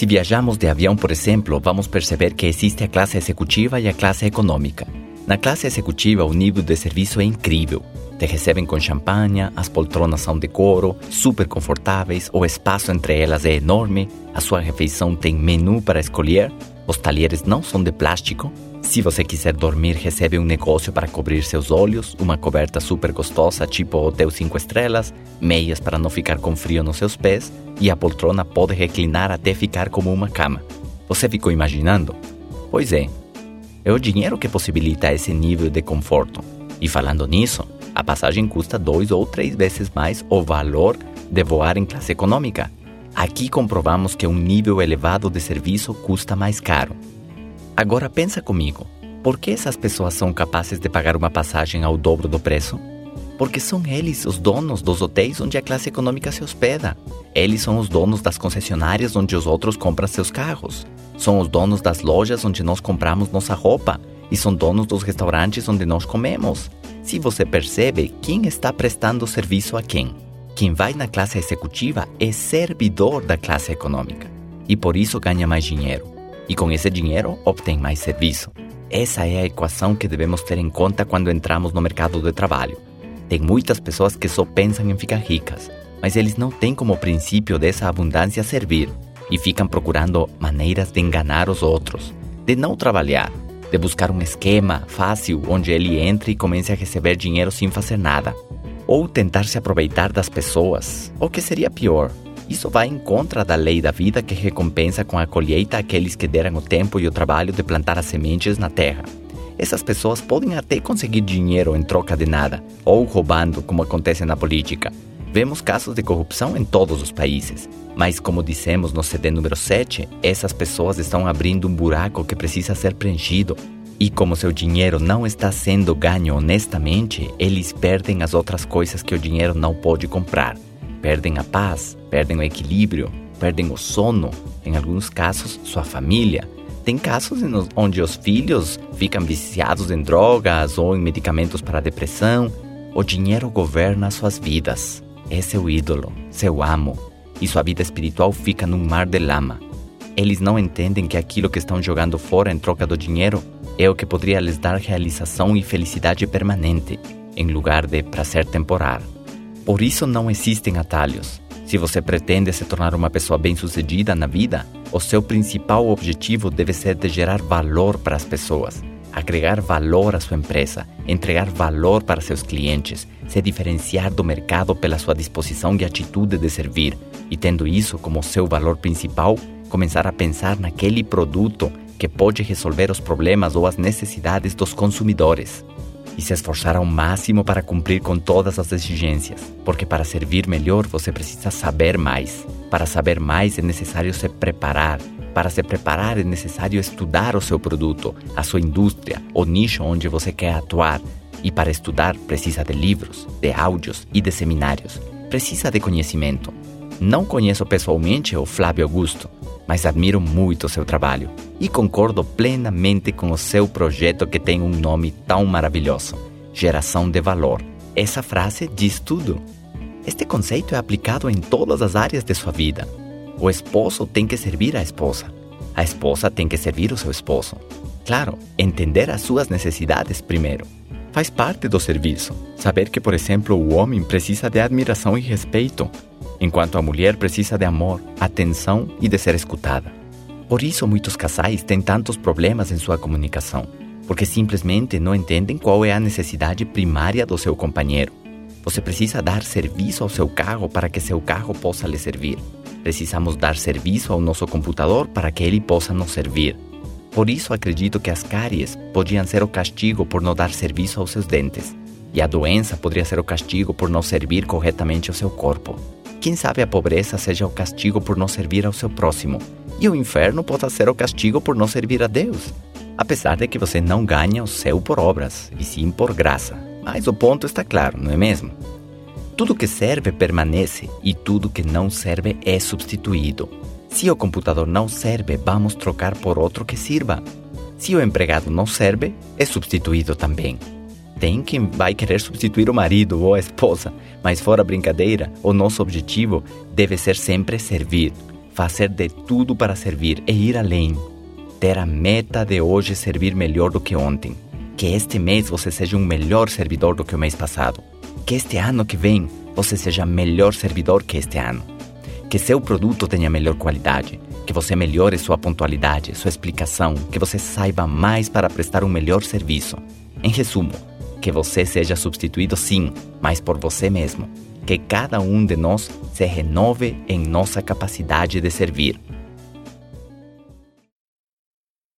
Se viajamos de avião, por exemplo, vamos perceber que existe a classe executiva e a classe econômica. Na classe executiva, o nível de serviço é incrível. Te recebem com champanhe, as poltronas são de couro, super confortáveis, o espaço entre elas é enorme, a sua refeição tem menu para escolher, os talheres não são de plástico. Se você quiser dormir, recebe um negócio para cobrir seus olhos, uma coberta super gostosa, tipo Hotel 5 Estrelas, meias para não ficar com frio nos seus pés, e a poltrona pode reclinar até ficar como uma cama. Você ficou imaginando? Pois é, é o dinheiro que possibilita esse nível de conforto. E falando nisso, a passagem custa dois ou três vezes mais o valor de voar em classe econômica. Aqui comprovamos que um nível elevado de serviço custa mais caro. Agora pensa comigo, por que essas pessoas são capazes de pagar uma passagem ao dobro do preço? Porque são eles os donos dos hotéis onde a classe econômica se hospeda. Eles são os donos das concessionárias onde os outros compram seus carros. São os donos das lojas onde nós compramos nossa roupa e são donos dos restaurantes onde nós comemos. Se você percebe quem está prestando serviço a quem, quem vai na classe executiva é servidor da classe econômica e por isso ganha mais dinheiro. E com esse dinheiro obtém mais serviço. Essa é a equação que devemos ter em conta quando entramos no mercado de trabalho. Tem muitas pessoas que só pensam em ficar ricas, mas eles não têm como princípio dessa abundância servir e ficam procurando maneiras de enganar os outros, de não trabalhar, de buscar um esquema fácil onde ele entre e comece a receber dinheiro sem fazer nada, ou tentar se aproveitar das pessoas, ou que seria pior. Isso vai em contra da lei da vida que recompensa com a colheita aqueles que deram o tempo e o trabalho de plantar as sementes na terra. Essas pessoas podem até conseguir dinheiro em troca de nada, ou roubando, como acontece na política, Vemos casos de corrupção em todos os países, mas como dissemos no CD número 7, essas pessoas estão abrindo um buraco que precisa ser preenchido. E como seu dinheiro não está sendo ganho honestamente, eles perdem as outras coisas que o dinheiro não pode comprar. Perdem a paz, perdem o equilíbrio, perdem o sono, em alguns casos, sua família. Tem casos onde os filhos ficam viciados em drogas ou em medicamentos para depressão. O dinheiro governa suas vidas é seu ídolo, seu amo, e sua vida espiritual fica num mar de lama. Eles não entendem que aquilo que estão jogando fora em troca do dinheiro é o que poderia lhes dar realização e felicidade permanente, em lugar de prazer temporário. Por isso não existem atalhos. Se você pretende se tornar uma pessoa bem-sucedida na vida, o seu principal objetivo deve ser de gerar valor para as pessoas, agregar valor à sua empresa, entregar valor para seus clientes, se diferenciar do mercado pela sua disposição e atitude de servir, e tendo isso como seu valor principal, começar a pensar naquele produto que pode resolver os problemas ou as necessidades dos consumidores. E se esforçar ao máximo para cumprir com todas as exigências, porque para servir melhor você precisa saber mais. Para saber mais é necessário se preparar, para se preparar é necessário estudar o seu produto, a sua indústria, o nicho onde você quer atuar. E para estudar precisa de livros, de áudios e de seminários. Precisa de conhecimento. Não conheço pessoalmente o Flávio Augusto, mas admiro muito o seu trabalho e concordo plenamente com o seu projeto que tem um nome tão maravilhoso: Geração de Valor. Essa frase diz tudo. Este conceito é aplicado em todas as áreas de sua vida o esposo tem que servir à esposa. A esposa tem que servir o seu esposo. Claro, entender as suas necessidades primeiro. Faz parte do serviço. Saber que, por exemplo, o homem precisa de admiração e respeito, enquanto a mulher precisa de amor, atenção e de ser escutada. Por isso, muitos casais têm tantos problemas em sua comunicação, porque simplesmente não entendem qual é a necessidade primária do seu companheiro. Você precisa dar serviço ao seu carro para que seu carro possa lhe servir. Precisamos dar serviço ao nosso computador para que ele possa nos servir. Por isso acredito que as cáries podiam ser o castigo por não dar serviço aos seus dentes, e a doença poderia ser o castigo por não servir corretamente ao seu corpo. Quem sabe a pobreza seja o castigo por não servir ao seu próximo, e o inferno possa ser o castigo por não servir a Deus. Apesar de que você não ganha o céu por obras, e sim por graça. Mas o ponto está claro, não é mesmo? Tudo que serve permanece e tudo que não serve é substituído. Se o computador não serve, vamos trocar por outro que sirva. Se o empregado não serve, é substituído também. Tem quem vai querer substituir o marido ou a esposa, mas fora brincadeira, o nosso objetivo deve ser sempre servir. fazer de tudo para servir e ir além. Ter a meta de hoje servir melhor do que ontem. Que este mês você seja um melhor servidor do que o mês passado. Que este ano que vem você seja melhor servidor que este ano. Que seu produto tenha melhor qualidade. Que você melhore sua pontualidade, sua explicação. Que você saiba mais para prestar um melhor serviço. Em resumo, que você seja substituído sim, mas por você mesmo. Que cada um de nós se renove em nossa capacidade de servir.